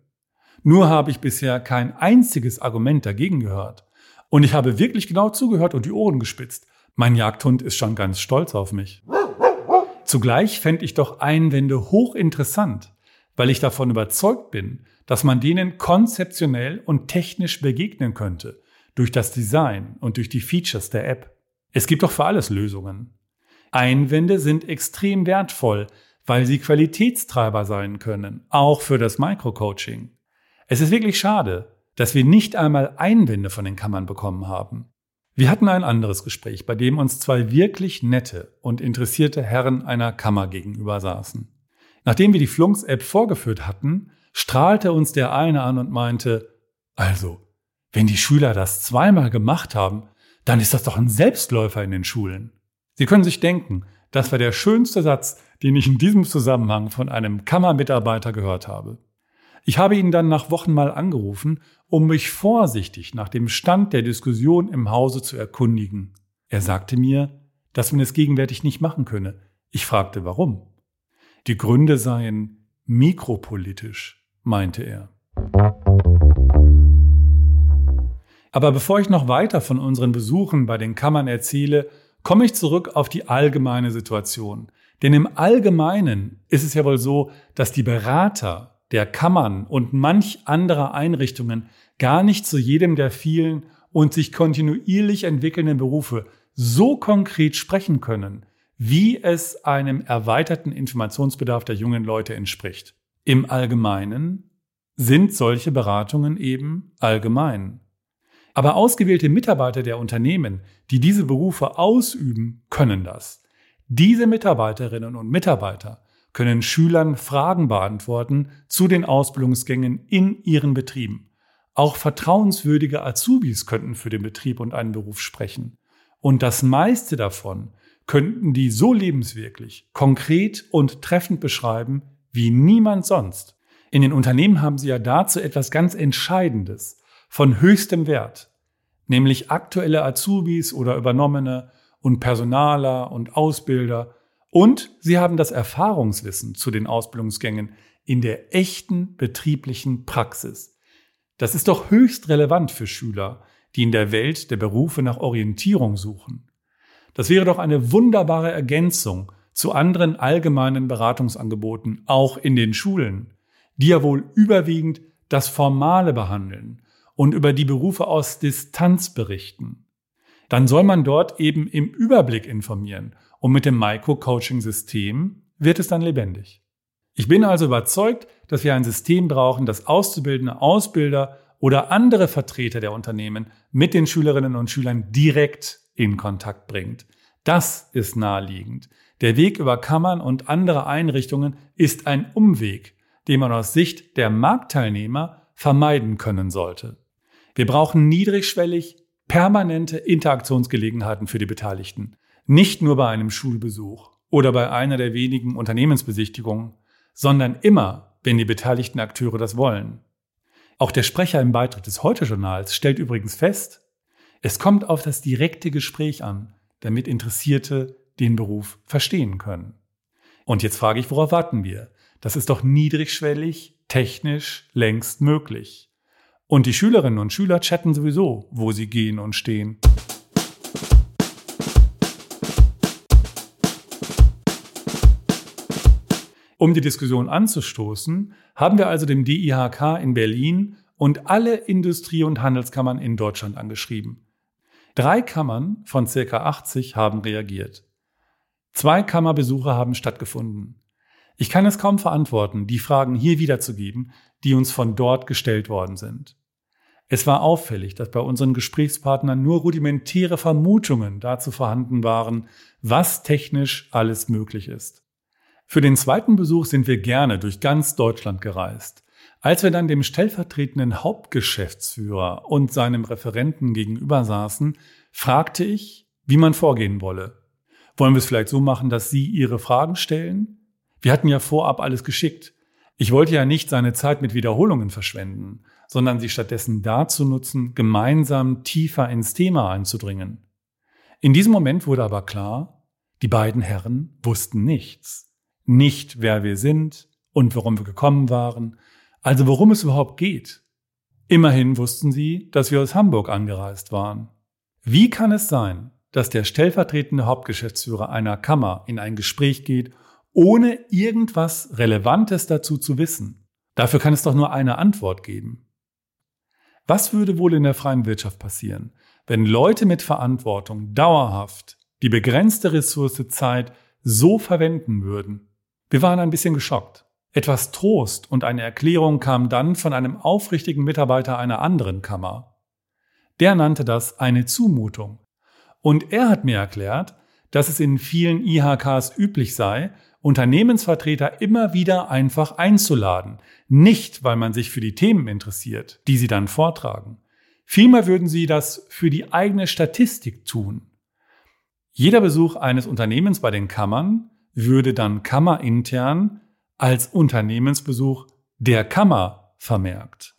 Nur habe ich bisher kein einziges Argument dagegen gehört. Und ich habe wirklich genau zugehört und die Ohren gespitzt. Mein Jagdhund ist schon ganz stolz auf mich. Zugleich fände ich doch Einwände hochinteressant, weil ich davon überzeugt bin, dass man denen konzeptionell und technisch begegnen könnte, durch das Design und durch die Features der App. Es gibt doch für alles Lösungen. Einwände sind extrem wertvoll, weil sie Qualitätstreiber sein können, auch für das Microcoaching. Es ist wirklich schade, dass wir nicht einmal Einwände von den Kammern bekommen haben. Wir hatten ein anderes Gespräch, bei dem uns zwei wirklich nette und interessierte Herren einer Kammer gegenüber saßen. Nachdem wir die Flunks-App vorgeführt hatten, strahlte uns der eine an und meinte, also, wenn die Schüler das zweimal gemacht haben, dann ist das doch ein Selbstläufer in den Schulen. Sie können sich denken, das war der schönste Satz, den ich in diesem Zusammenhang von einem Kammermitarbeiter gehört habe. Ich habe ihn dann nach Wochen mal angerufen, um mich vorsichtig nach dem Stand der Diskussion im Hause zu erkundigen. Er sagte mir, dass man es gegenwärtig nicht machen könne. Ich fragte warum. Die Gründe seien mikropolitisch, meinte er. Aber bevor ich noch weiter von unseren Besuchen bei den Kammern erzähle, komme ich zurück auf die allgemeine Situation. Denn im Allgemeinen ist es ja wohl so, dass die Berater der Kammern und manch anderer Einrichtungen gar nicht zu jedem der vielen und sich kontinuierlich entwickelnden Berufe so konkret sprechen können, wie es einem erweiterten Informationsbedarf der jungen Leute entspricht. Im Allgemeinen sind solche Beratungen eben allgemein. Aber ausgewählte Mitarbeiter der Unternehmen, die diese Berufe ausüben, können das. Diese Mitarbeiterinnen und Mitarbeiter können Schülern Fragen beantworten zu den Ausbildungsgängen in ihren Betrieben. Auch vertrauenswürdige Azubis könnten für den Betrieb und einen Beruf sprechen. Und das meiste davon könnten die so lebenswirklich, konkret und treffend beschreiben wie niemand sonst. In den Unternehmen haben sie ja dazu etwas ganz Entscheidendes, von höchstem Wert, nämlich aktuelle Azubis oder Übernommene und Personaler und Ausbilder. Und sie haben das Erfahrungswissen zu den Ausbildungsgängen in der echten betrieblichen Praxis. Das ist doch höchst relevant für Schüler, die in der Welt der Berufe nach Orientierung suchen. Das wäre doch eine wunderbare Ergänzung zu anderen allgemeinen Beratungsangeboten, auch in den Schulen, die ja wohl überwiegend das Formale behandeln und über die Berufe aus Distanz berichten. Dann soll man dort eben im Überblick informieren und mit dem Micro-Coaching-System wird es dann lebendig. Ich bin also überzeugt, dass wir ein System brauchen, das Auszubildende, Ausbilder oder andere Vertreter der Unternehmen mit den Schülerinnen und Schülern direkt in Kontakt bringt. Das ist naheliegend. Der Weg über Kammern und andere Einrichtungen ist ein Umweg, den man aus Sicht der Marktteilnehmer vermeiden können sollte. Wir brauchen niedrigschwellig permanente Interaktionsgelegenheiten für die Beteiligten. Nicht nur bei einem Schulbesuch oder bei einer der wenigen Unternehmensbesichtigungen, sondern immer, wenn die beteiligten Akteure das wollen. Auch der Sprecher im Beitrag des Heute-Journals stellt übrigens fest, es kommt auf das direkte Gespräch an, damit Interessierte den Beruf verstehen können. Und jetzt frage ich, worauf warten wir? Das ist doch niedrigschwellig, technisch längst möglich. Und die Schülerinnen und Schüler chatten sowieso, wo sie gehen und stehen. Um die Diskussion anzustoßen, haben wir also dem DIHK in Berlin und alle Industrie- und Handelskammern in Deutschland angeschrieben. Drei Kammern von circa 80 haben reagiert. Zwei Kammerbesuche haben stattgefunden. Ich kann es kaum verantworten, die Fragen hier wiederzugeben, die uns von dort gestellt worden sind. Es war auffällig, dass bei unseren Gesprächspartnern nur rudimentäre Vermutungen dazu vorhanden waren, was technisch alles möglich ist. Für den zweiten Besuch sind wir gerne durch ganz Deutschland gereist. Als wir dann dem stellvertretenden Hauptgeschäftsführer und seinem Referenten gegenüber saßen, fragte ich, wie man vorgehen wolle. Wollen wir es vielleicht so machen, dass Sie Ihre Fragen stellen? Wir hatten ja vorab alles geschickt. Ich wollte ja nicht seine Zeit mit Wiederholungen verschwenden, sondern sie stattdessen dazu nutzen, gemeinsam tiefer ins Thema einzudringen. In diesem Moment wurde aber klar, die beiden Herren wussten nichts nicht, wer wir sind und warum wir gekommen waren, also worum es überhaupt geht. Immerhin wussten sie, dass wir aus Hamburg angereist waren. Wie kann es sein, dass der stellvertretende Hauptgeschäftsführer einer Kammer in ein Gespräch geht, ohne irgendwas Relevantes dazu zu wissen? Dafür kann es doch nur eine Antwort geben. Was würde wohl in der freien Wirtschaft passieren, wenn Leute mit Verantwortung dauerhaft die begrenzte Ressource Zeit so verwenden würden, wir waren ein bisschen geschockt. Etwas Trost und eine Erklärung kam dann von einem aufrichtigen Mitarbeiter einer anderen Kammer. Der nannte das eine Zumutung. Und er hat mir erklärt, dass es in vielen IHKs üblich sei, Unternehmensvertreter immer wieder einfach einzuladen. Nicht, weil man sich für die Themen interessiert, die sie dann vortragen. Vielmehr würden sie das für die eigene Statistik tun. Jeder Besuch eines Unternehmens bei den Kammern würde dann kammerintern als Unternehmensbesuch der Kammer vermerkt.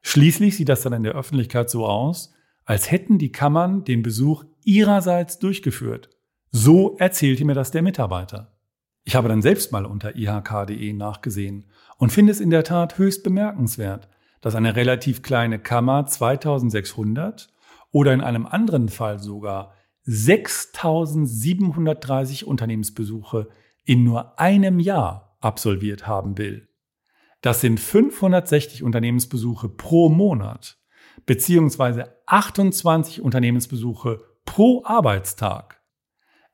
Schließlich sieht das dann in der Öffentlichkeit so aus, als hätten die Kammern den Besuch ihrerseits durchgeführt. So erzählte mir das der Mitarbeiter. Ich habe dann selbst mal unter ihk.de nachgesehen und finde es in der Tat höchst bemerkenswert, dass eine relativ kleine Kammer 2600 oder in einem anderen Fall sogar 6730 Unternehmensbesuche in nur einem Jahr absolviert haben will. Das sind 560 Unternehmensbesuche pro Monat, beziehungsweise 28 Unternehmensbesuche pro Arbeitstag.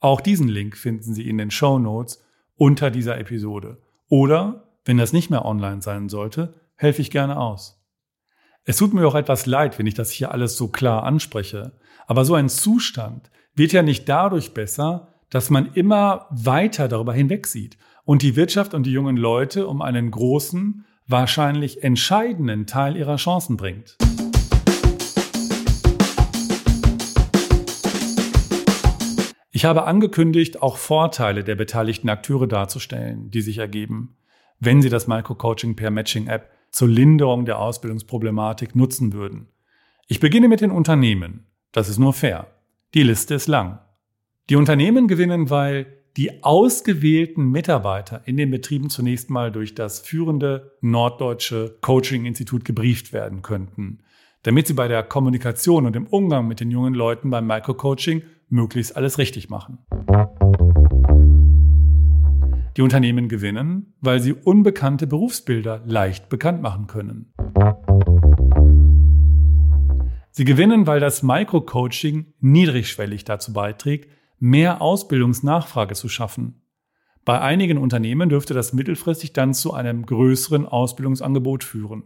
Auch diesen Link finden Sie in den Show Notes unter dieser Episode. Oder, wenn das nicht mehr online sein sollte, helfe ich gerne aus. Es tut mir auch etwas leid, wenn ich das hier alles so klar anspreche, aber so ein Zustand, wird ja nicht dadurch besser, dass man immer weiter darüber hinwegsieht und die Wirtschaft und die jungen Leute um einen großen, wahrscheinlich entscheidenden Teil ihrer Chancen bringt. Ich habe angekündigt, auch Vorteile der beteiligten Akteure darzustellen, die sich ergeben, wenn sie das Microcoaching per Matching App zur Linderung der Ausbildungsproblematik nutzen würden. Ich beginne mit den Unternehmen. Das ist nur fair. Die Liste ist lang. Die Unternehmen gewinnen, weil die ausgewählten Mitarbeiter in den Betrieben zunächst mal durch das führende norddeutsche Coaching-Institut gebrieft werden könnten, damit sie bei der Kommunikation und im Umgang mit den jungen Leuten beim Microcoaching möglichst alles richtig machen. Die Unternehmen gewinnen, weil sie unbekannte Berufsbilder leicht bekannt machen können. Sie gewinnen, weil das Microcoaching niedrigschwellig dazu beiträgt, mehr Ausbildungsnachfrage zu schaffen. Bei einigen Unternehmen dürfte das mittelfristig dann zu einem größeren Ausbildungsangebot führen.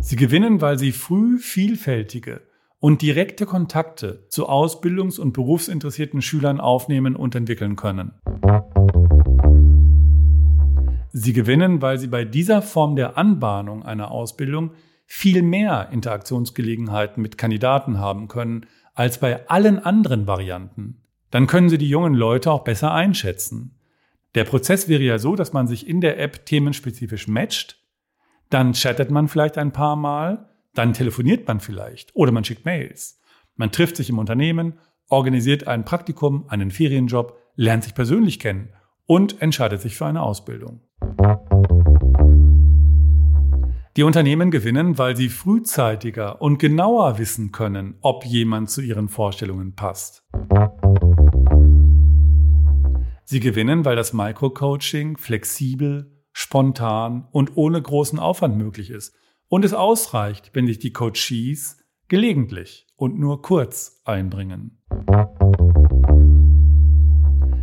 Sie gewinnen, weil sie früh vielfältige und direkte Kontakte zu ausbildungs- und berufsinteressierten Schülern aufnehmen und entwickeln können. Sie gewinnen, weil sie bei dieser Form der Anbahnung einer Ausbildung viel mehr Interaktionsgelegenheiten mit Kandidaten haben können als bei allen anderen Varianten. Dann können sie die jungen Leute auch besser einschätzen. Der Prozess wäre ja so, dass man sich in der App themenspezifisch matcht, dann chattet man vielleicht ein paar Mal, dann telefoniert man vielleicht oder man schickt Mails. Man trifft sich im Unternehmen, organisiert ein Praktikum, einen Ferienjob, lernt sich persönlich kennen und entscheidet sich für eine Ausbildung. Die Unternehmen gewinnen, weil sie frühzeitiger und genauer wissen können, ob jemand zu ihren Vorstellungen passt. Sie gewinnen, weil das Microcoaching flexibel, spontan und ohne großen Aufwand möglich ist und es ausreicht, wenn sich die Coaches gelegentlich und nur kurz einbringen.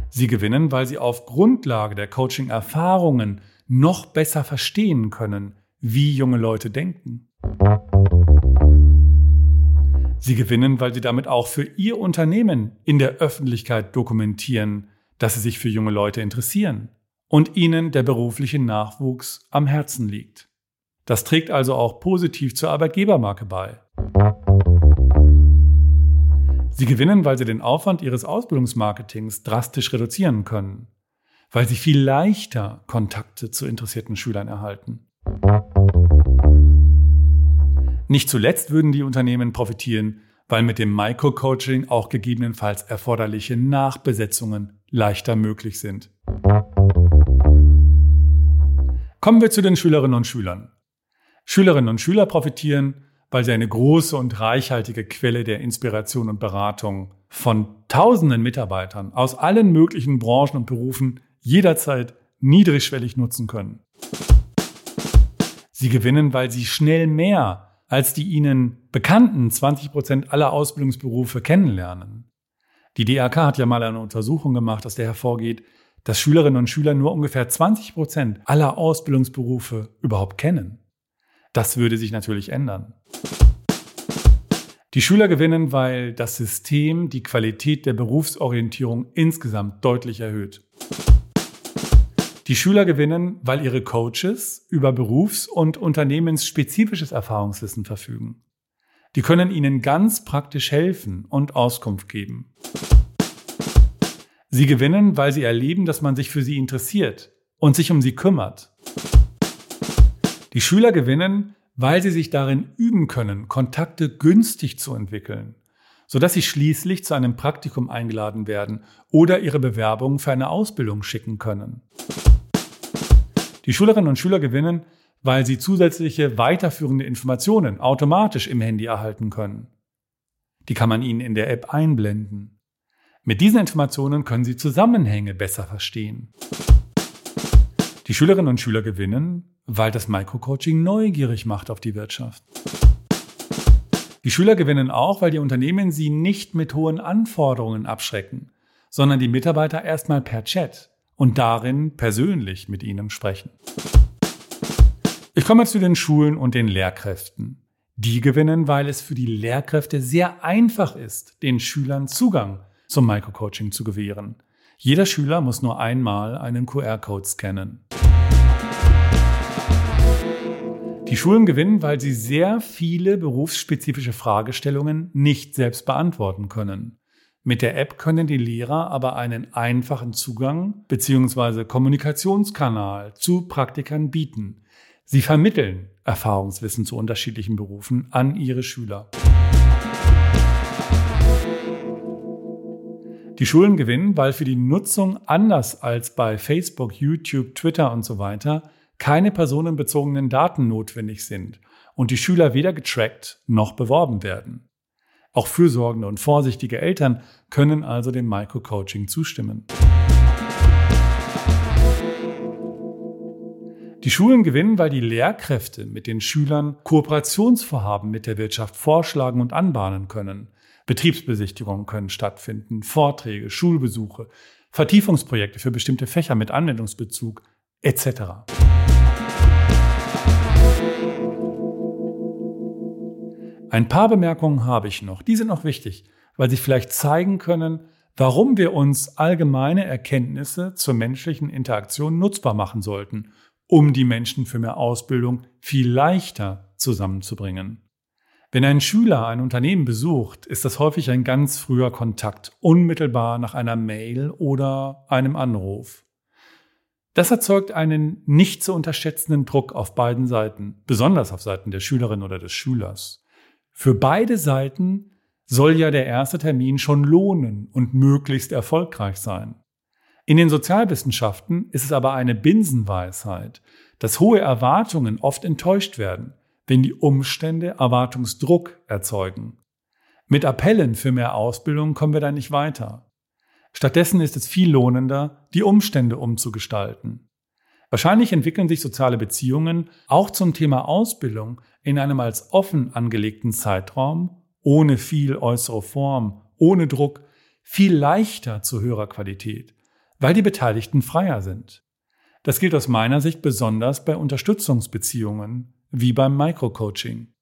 Sie gewinnen, weil sie auf Grundlage der Coaching-Erfahrungen noch besser verstehen können, wie junge Leute denken. Sie gewinnen, weil sie damit auch für ihr Unternehmen in der Öffentlichkeit dokumentieren, dass sie sich für junge Leute interessieren und ihnen der berufliche Nachwuchs am Herzen liegt. Das trägt also auch positiv zur Arbeitgebermarke bei. Sie gewinnen, weil sie den Aufwand ihres Ausbildungsmarketings drastisch reduzieren können, weil sie viel leichter Kontakte zu interessierten Schülern erhalten. Nicht zuletzt würden die Unternehmen profitieren, weil mit dem Micro-Coaching auch gegebenenfalls erforderliche Nachbesetzungen leichter möglich sind. Kommen wir zu den Schülerinnen und Schülern. Schülerinnen und Schüler profitieren, weil sie eine große und reichhaltige Quelle der Inspiration und Beratung von tausenden Mitarbeitern aus allen möglichen Branchen und Berufen jederzeit niedrigschwellig nutzen können. Sie gewinnen, weil sie schnell mehr als die ihnen bekannten 20 Prozent aller Ausbildungsberufe kennenlernen. Die DRK hat ja mal eine Untersuchung gemacht, aus der hervorgeht, dass Schülerinnen und Schüler nur ungefähr 20 Prozent aller Ausbildungsberufe überhaupt kennen. Das würde sich natürlich ändern. Die Schüler gewinnen, weil das System die Qualität der Berufsorientierung insgesamt deutlich erhöht. Die Schüler gewinnen, weil ihre Coaches über berufs- und unternehmensspezifisches Erfahrungswissen verfügen. Die können ihnen ganz praktisch helfen und Auskunft geben. Sie gewinnen, weil sie erleben, dass man sich für sie interessiert und sich um sie kümmert. Die Schüler gewinnen, weil sie sich darin üben können, Kontakte günstig zu entwickeln, sodass sie schließlich zu einem Praktikum eingeladen werden oder ihre Bewerbung für eine Ausbildung schicken können. Die Schülerinnen und Schüler gewinnen, weil sie zusätzliche weiterführende Informationen automatisch im Handy erhalten können. Die kann man ihnen in der App einblenden. Mit diesen Informationen können sie Zusammenhänge besser verstehen. Die Schülerinnen und Schüler gewinnen, weil das Microcoaching neugierig macht auf die Wirtschaft. Die Schüler gewinnen auch, weil die Unternehmen sie nicht mit hohen Anforderungen abschrecken, sondern die Mitarbeiter erstmal per Chat und darin persönlich mit ihnen sprechen. Ich komme zu den Schulen und den Lehrkräften. Die gewinnen, weil es für die Lehrkräfte sehr einfach ist, den Schülern Zugang zum Microcoaching zu gewähren. Jeder Schüler muss nur einmal einen QR-Code scannen. Die Schulen gewinnen, weil sie sehr viele berufsspezifische Fragestellungen nicht selbst beantworten können. Mit der App können die Lehrer aber einen einfachen Zugang bzw. Kommunikationskanal zu Praktikern bieten. Sie vermitteln Erfahrungswissen zu unterschiedlichen Berufen an ihre Schüler. Die Schulen gewinnen, weil für die Nutzung anders als bei Facebook, YouTube, Twitter und so weiter keine personenbezogenen Daten notwendig sind und die Schüler weder getrackt noch beworben werden. Auch fürsorgende und vorsichtige Eltern können also dem Microcoaching zustimmen. Die Schulen gewinnen, weil die Lehrkräfte mit den Schülern Kooperationsvorhaben mit der Wirtschaft vorschlagen und anbahnen können. Betriebsbesichtigungen können stattfinden, Vorträge, Schulbesuche, Vertiefungsprojekte für bestimmte Fächer mit Anwendungsbezug etc. Ein paar Bemerkungen habe ich noch. Die sind noch wichtig, weil sie vielleicht zeigen können, warum wir uns allgemeine Erkenntnisse zur menschlichen Interaktion nutzbar machen sollten, um die Menschen für mehr Ausbildung viel leichter zusammenzubringen. Wenn ein Schüler ein Unternehmen besucht, ist das häufig ein ganz früher Kontakt, unmittelbar nach einer Mail oder einem Anruf. Das erzeugt einen nicht zu unterschätzenden Druck auf beiden Seiten, besonders auf Seiten der Schülerin oder des Schülers. Für beide Seiten soll ja der erste Termin schon lohnen und möglichst erfolgreich sein. In den Sozialwissenschaften ist es aber eine Binsenweisheit, dass hohe Erwartungen oft enttäuscht werden, wenn die Umstände Erwartungsdruck erzeugen. Mit Appellen für mehr Ausbildung kommen wir da nicht weiter. Stattdessen ist es viel lohnender, die Umstände umzugestalten. Wahrscheinlich entwickeln sich soziale Beziehungen auch zum Thema Ausbildung in einem als offen angelegten Zeitraum, ohne viel äußere Form, ohne Druck, viel leichter zu höherer Qualität, weil die Beteiligten freier sind. Das gilt aus meiner Sicht besonders bei Unterstützungsbeziehungen, wie beim Microcoaching.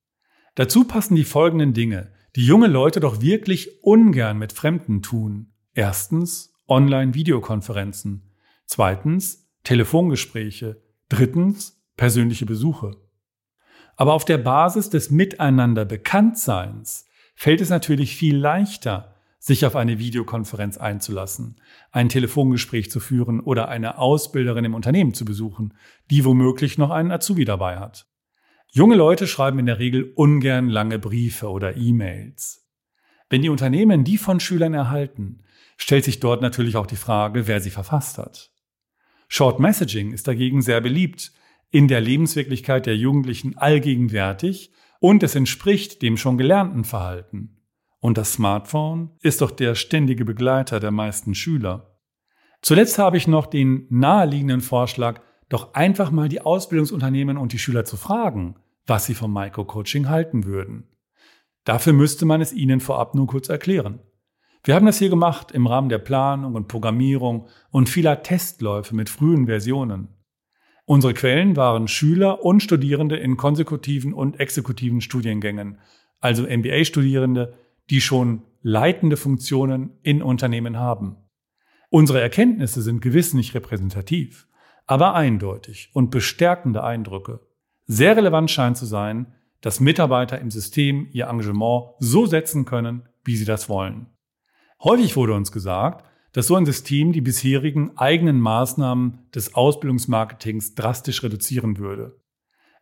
Dazu passen die folgenden Dinge, die junge Leute doch wirklich ungern mit Fremden tun. Erstens Online-Videokonferenzen. Zweitens Telefongespräche. Drittens persönliche Besuche. Aber auf der Basis des Miteinander Bekanntseins fällt es natürlich viel leichter, sich auf eine Videokonferenz einzulassen, ein Telefongespräch zu führen oder eine Ausbilderin im Unternehmen zu besuchen, die womöglich noch einen Azubi dabei hat. Junge Leute schreiben in der Regel ungern lange Briefe oder E-Mails. Wenn die Unternehmen die von Schülern erhalten, stellt sich dort natürlich auch die Frage, wer sie verfasst hat. Short Messaging ist dagegen sehr beliebt, in der Lebenswirklichkeit der Jugendlichen allgegenwärtig und es entspricht dem schon gelernten Verhalten. Und das Smartphone ist doch der ständige Begleiter der meisten Schüler. Zuletzt habe ich noch den naheliegenden Vorschlag, doch einfach mal die Ausbildungsunternehmen und die Schüler zu fragen, was sie vom Microcoaching halten würden. Dafür müsste man es ihnen vorab nur kurz erklären. Wir haben das hier gemacht im Rahmen der Planung und Programmierung und vieler Testläufe mit frühen Versionen. Unsere Quellen waren Schüler und Studierende in konsekutiven und exekutiven Studiengängen, also MBA-Studierende, die schon leitende Funktionen in Unternehmen haben. Unsere Erkenntnisse sind gewiss nicht repräsentativ aber eindeutig und bestärkende Eindrücke. Sehr relevant scheint zu sein, dass Mitarbeiter im System ihr Engagement so setzen können, wie sie das wollen. Häufig wurde uns gesagt, dass so ein System die bisherigen eigenen Maßnahmen des Ausbildungsmarketings drastisch reduzieren würde.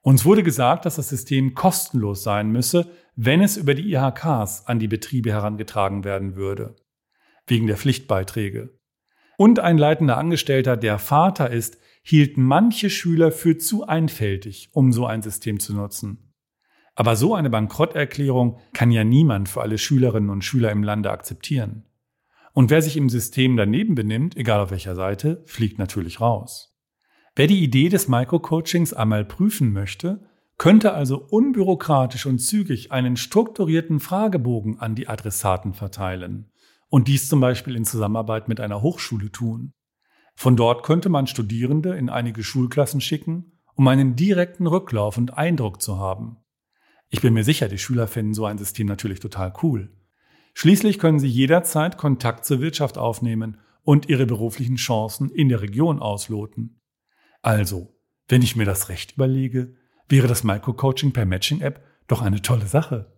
Uns wurde gesagt, dass das System kostenlos sein müsse, wenn es über die IHKs an die Betriebe herangetragen werden würde. Wegen der Pflichtbeiträge. Und ein leitender Angestellter, der Vater ist, hielten manche Schüler für zu einfältig, um so ein System zu nutzen. Aber so eine Bankrotterklärung kann ja niemand für alle Schülerinnen und Schüler im Lande akzeptieren. Und wer sich im System daneben benimmt, egal auf welcher Seite, fliegt natürlich raus. Wer die Idee des Microcoachings einmal prüfen möchte, könnte also unbürokratisch und zügig einen strukturierten Fragebogen an die Adressaten verteilen und dies zum Beispiel in Zusammenarbeit mit einer Hochschule tun. Von dort könnte man Studierende in einige Schulklassen schicken, um einen direkten Rücklauf und Eindruck zu haben. Ich bin mir sicher, die Schüler finden so ein System natürlich total cool. Schließlich können sie jederzeit Kontakt zur Wirtschaft aufnehmen und ihre beruflichen Chancen in der Region ausloten. Also, wenn ich mir das recht überlege, wäre das Microcoaching per Matching-App doch eine tolle Sache.